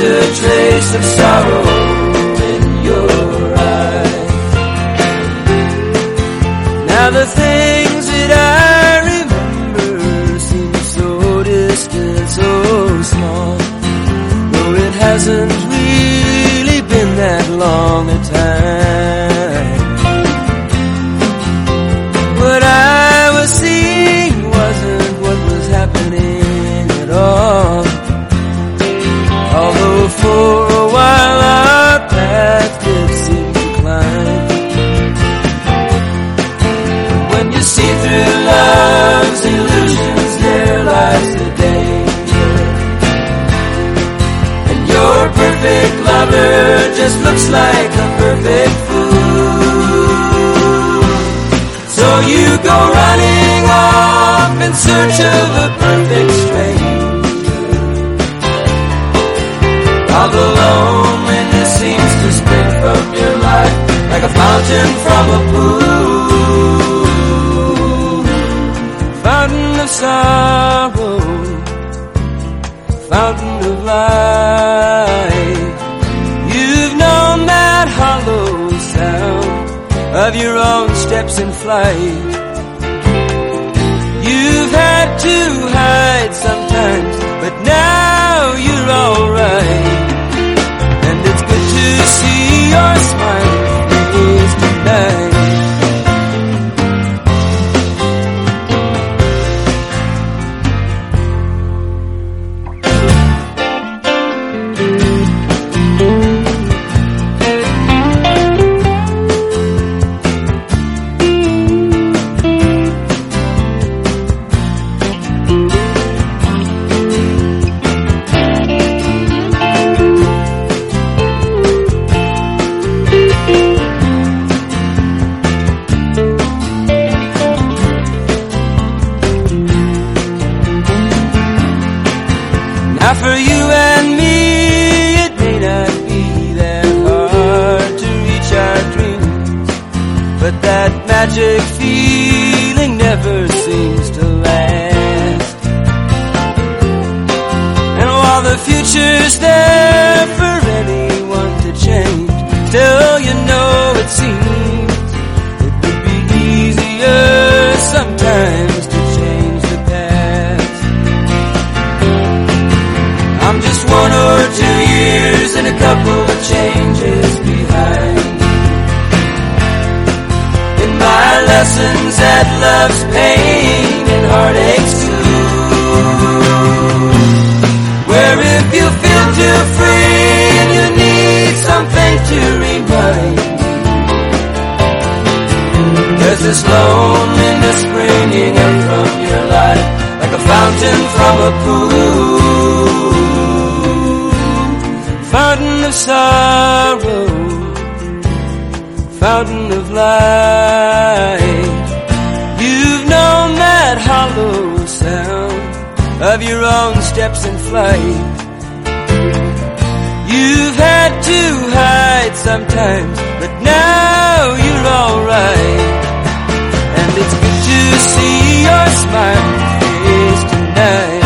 a trace of sorrow in your eyes. Now the things that I remember seem so distant, so small. Though it hasn't really been that long a time. Just looks like a perfect fool. So you go running off in search of a perfect stranger. All the loneliness seems to spring from your life like a fountain from a pool Fountain of sorrow, fountain of life. Of your own steps in flight. You've had to hide sometimes, but now you're alright. And it's good to see your smiling future's there There's loneliness springing up from your life like a fountain from a pool fountain of sorrow, fountain of light. You've known that hollow sound of your own steps in flight. You've had to hide sometimes, but now you're alright. See your smiling face tonight.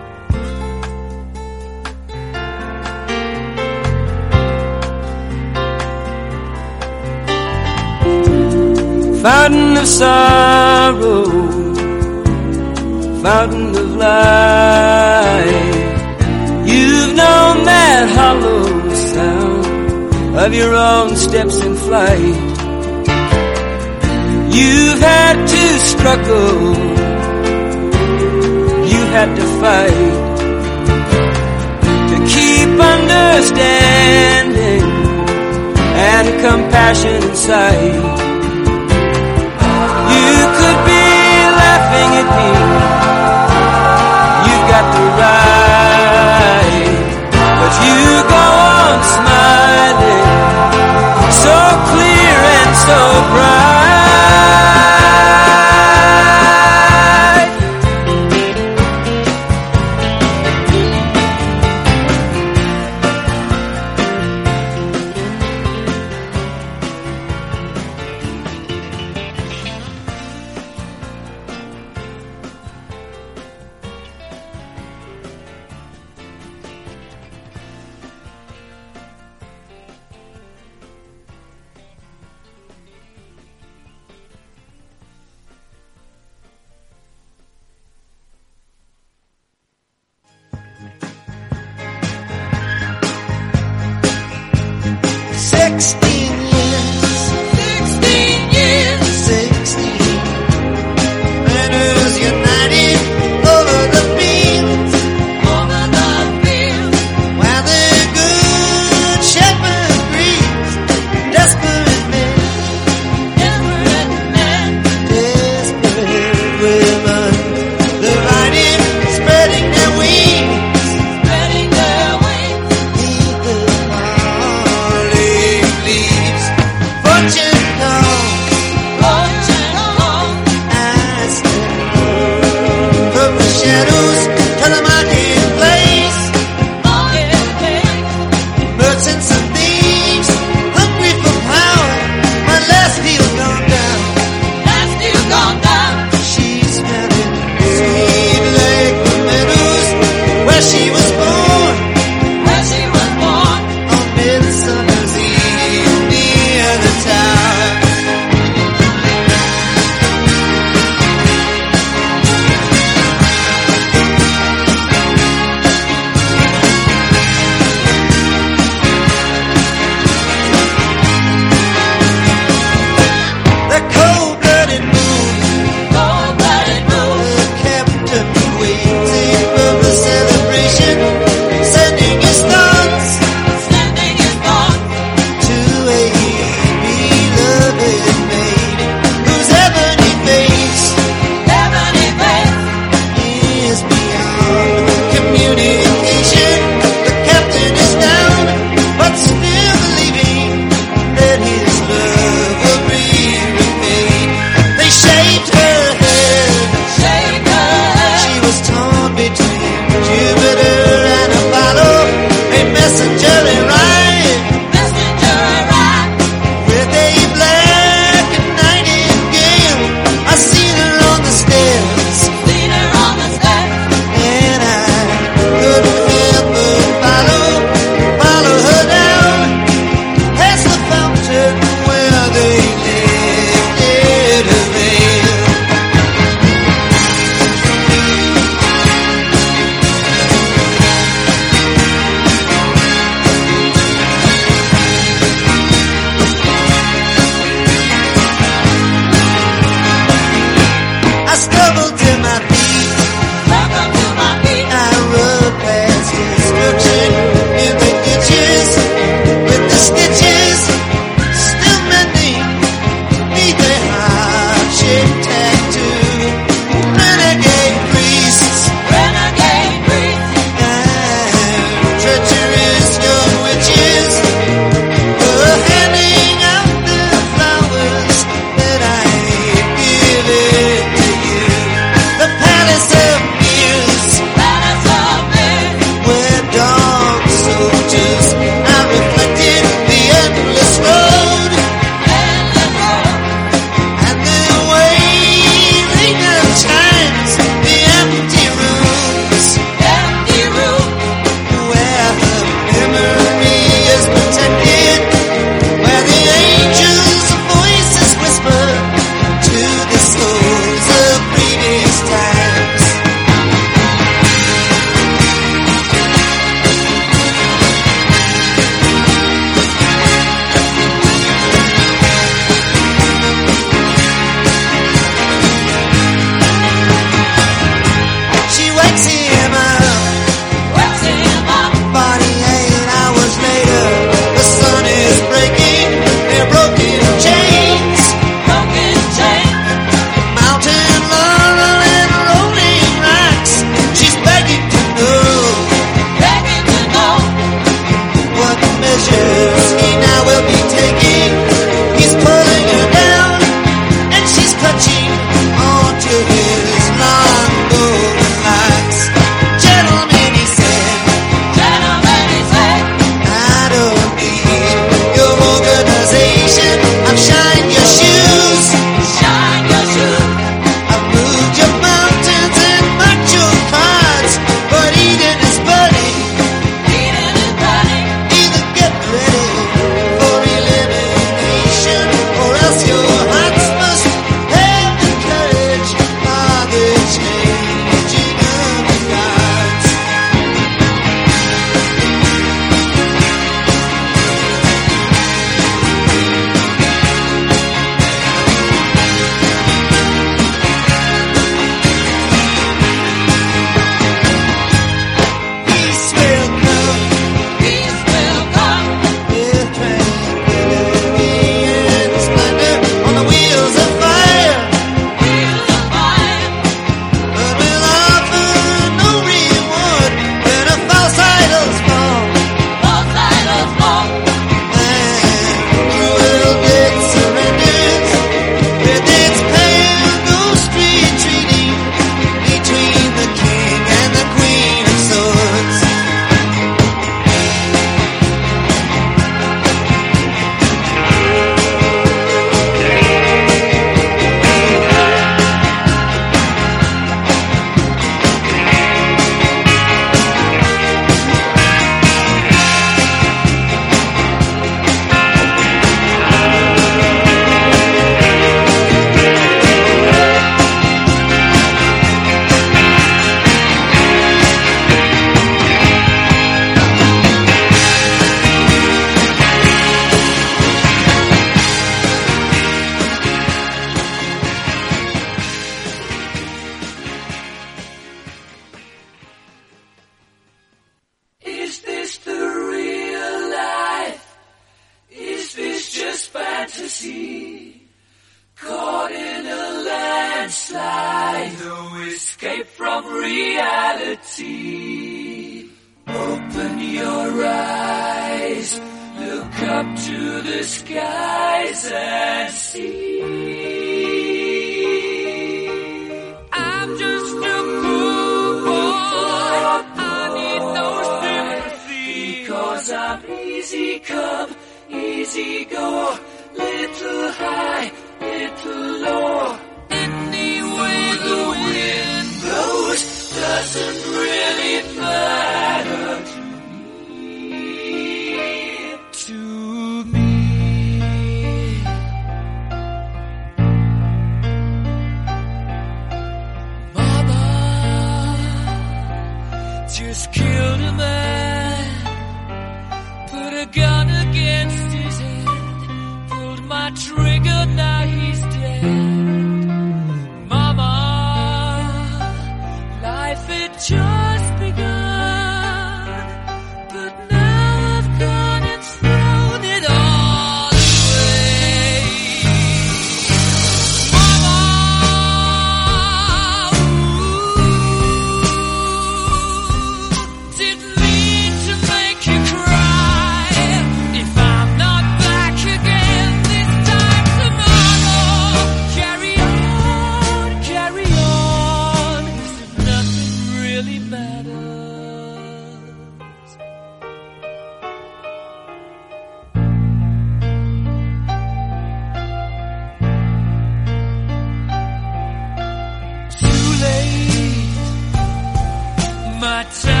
my time.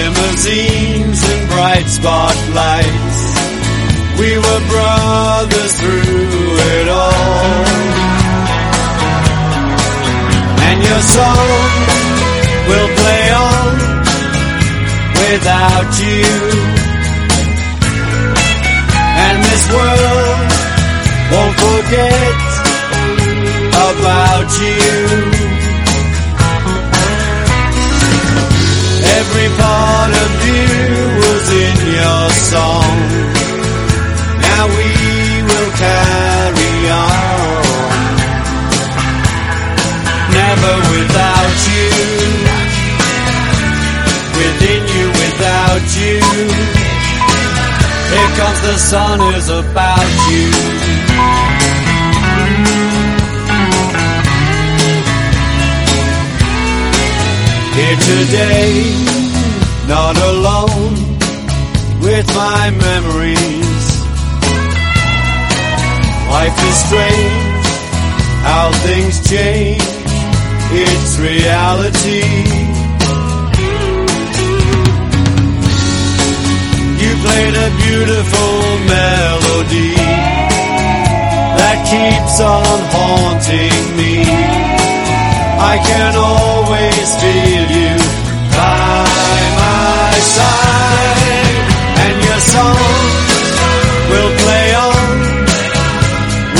Limousines and bright spotlights. We were brothers through it all. And your song will play on without you. And this world won't forget about you. Every part of you was in your song. Now we will carry on. Never without you. Within you, without you. Here comes the sun is about you. Here today, not alone with my memories. Life is strange, how things change. It's reality. You played a beautiful melody that keeps on haunting me. I can always feel you by my side, and your song will play on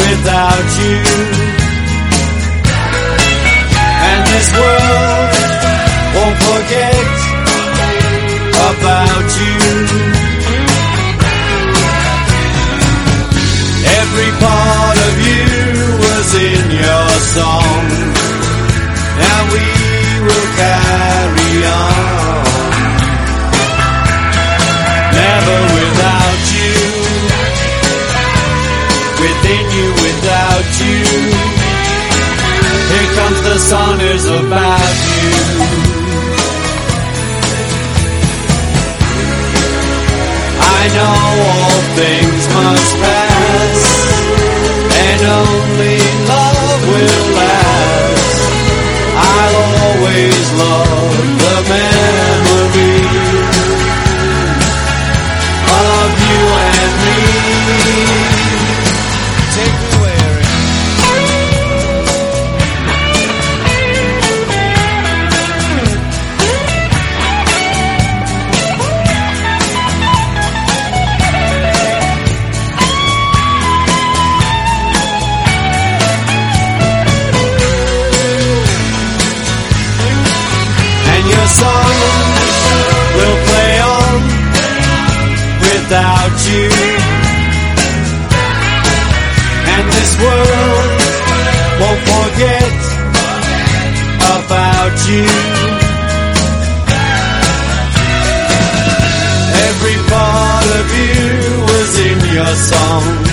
without you. And this world won't forget about you. Every part of you was in your song. The song is about you. I know all things must pass, and only always love you. Every part of you was in your song.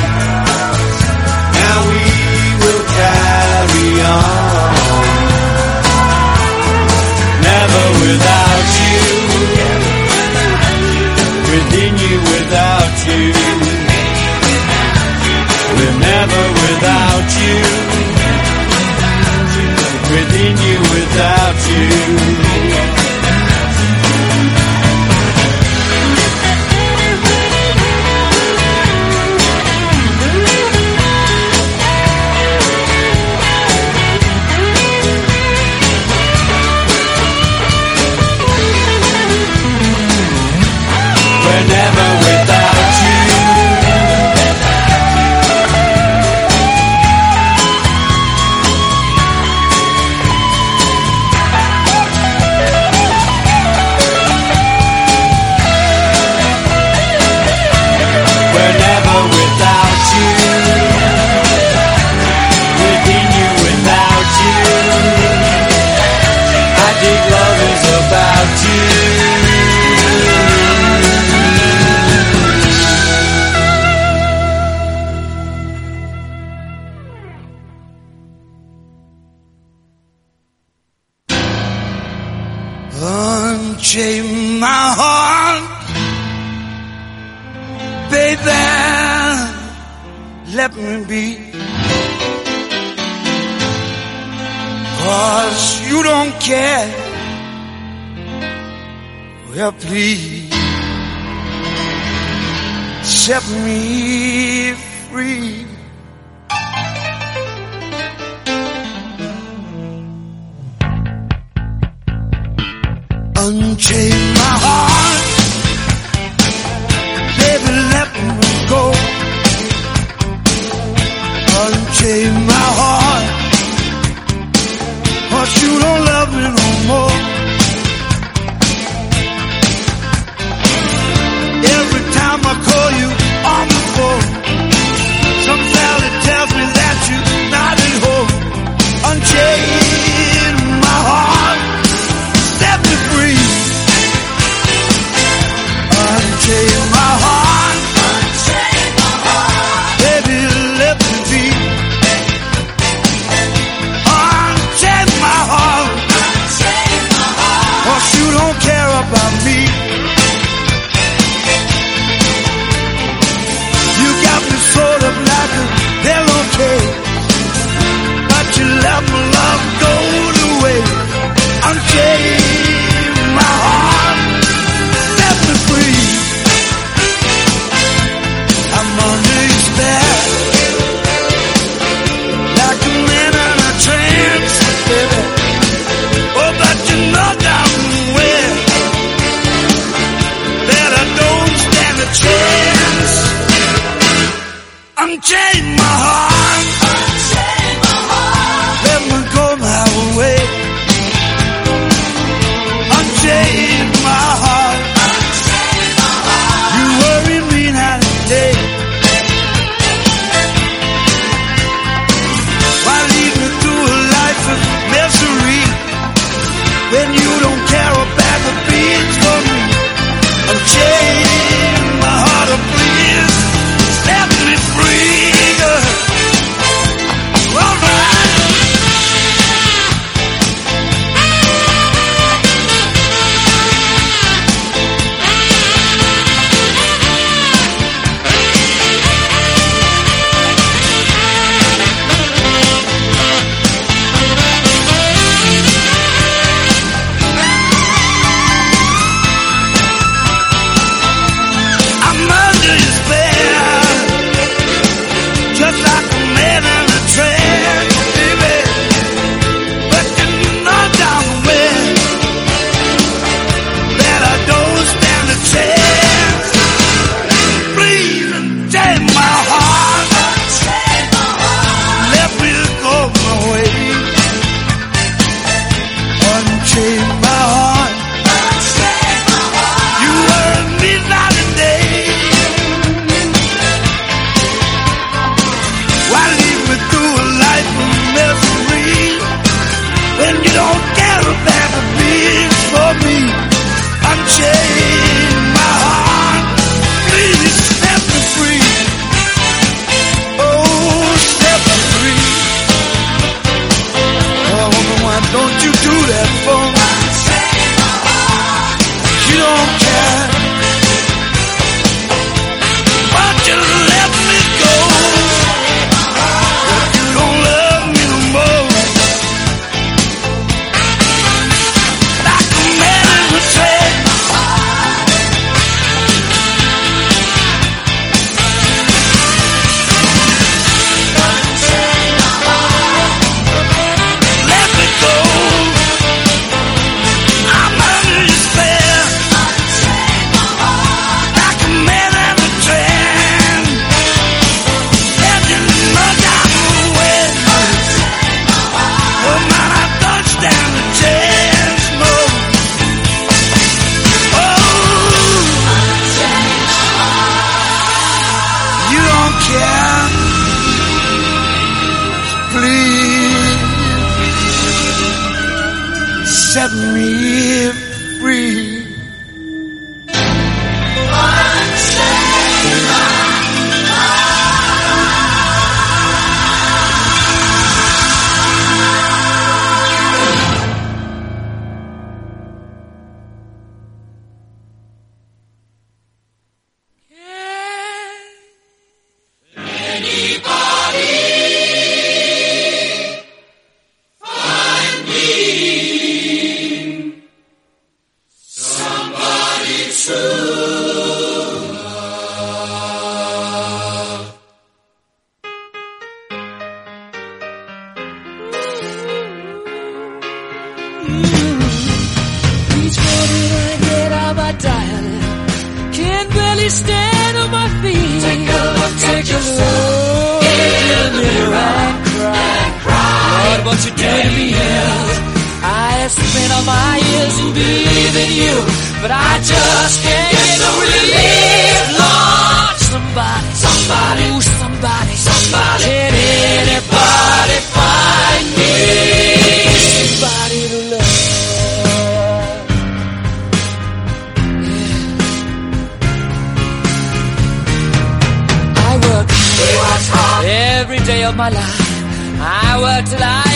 I work till I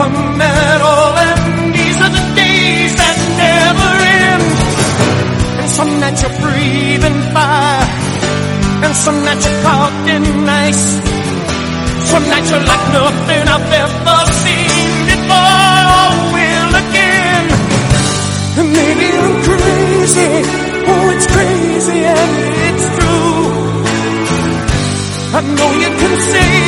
from at all. And these are the days that never end. And some that you're breathing fire. And some that you're caught in ice. Some nights you're like nothing I've ever seen before. Will again. And maybe I'm crazy. Oh, it's crazy and it's true. I know you can say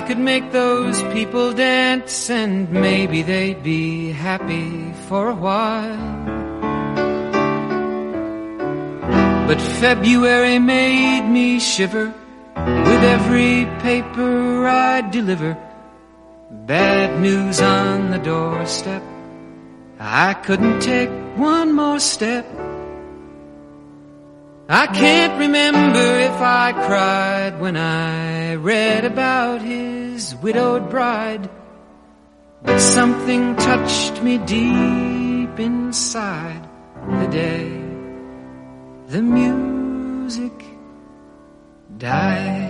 I could make those people dance and maybe they'd be happy for a while. But February made me shiver with every paper I deliver. Bad news on the doorstep. I couldn't take one more step. I can't remember if I cried when I read about his widowed bride. But something touched me deep inside the day the music died.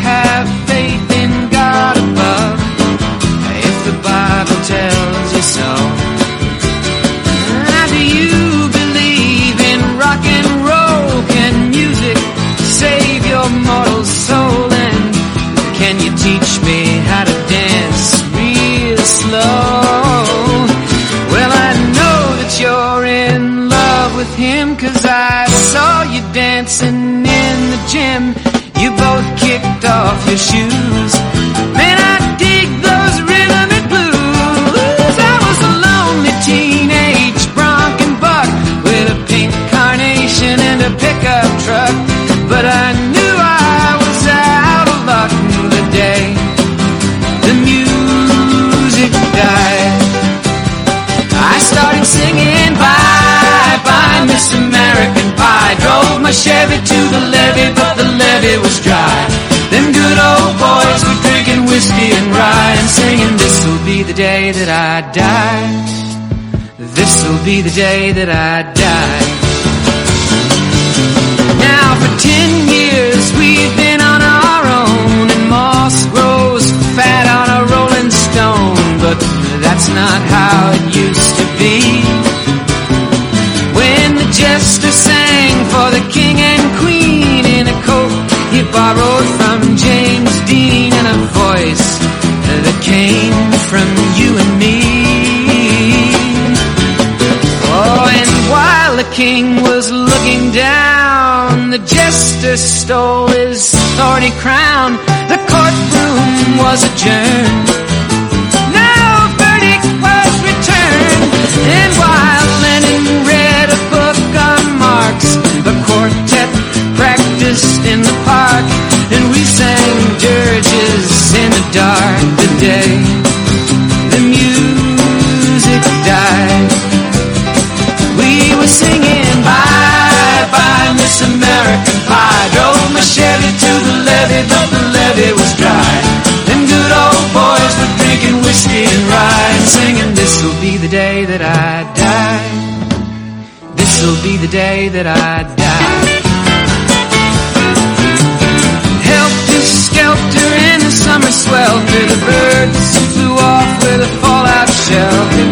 have faith in God above? If the Bible tells you so. Now do you believe in rock and roll? Can music save your mortal soul? And can you teach me how to dance real slow? Well, I know that you're in love with him cause I saw you dancing in the gym. Kicked off your shoes. be the day that I die. This'll be the day that I die. Now for ten years we've been on our own and moss grows fat on a rolling stone, but that's not how it used to be. When the jester sang for the king and queen in a coat he borrowed from James Dean and a voice came from you and me. Oh, and while the king was looking down, the jester stole his thorny crown. The courtroom was adjourned. No verdict was returned. And while Lenin levee, but the levee was dry. Them good old boys were drinking whiskey and rye and singing, This'll be the day that I die. This'll be the day that I die. Helter skelter in the summer swelter, the birds flew off with a fallout shelter.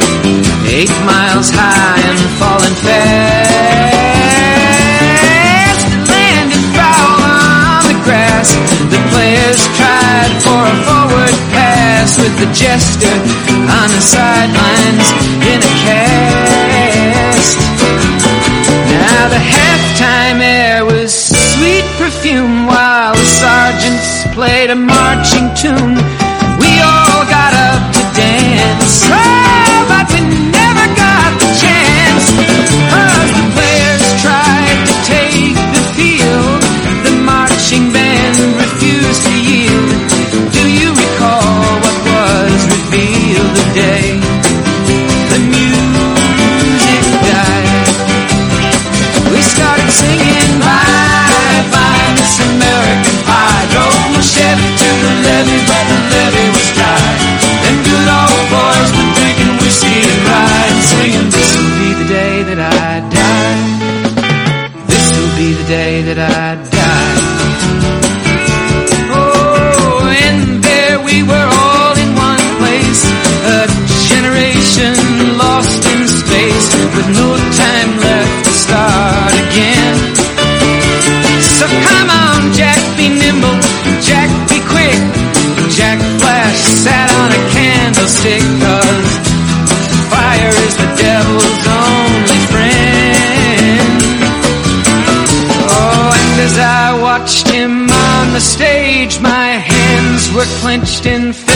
Eight miles high and falling fast. The. Players tried for a forward pass with the jester on the sidelines in a cast. Now the halftime air was sweet perfume while the sergeants played a marching tune. We all got up to dance, the stage, my hands were clenched in fists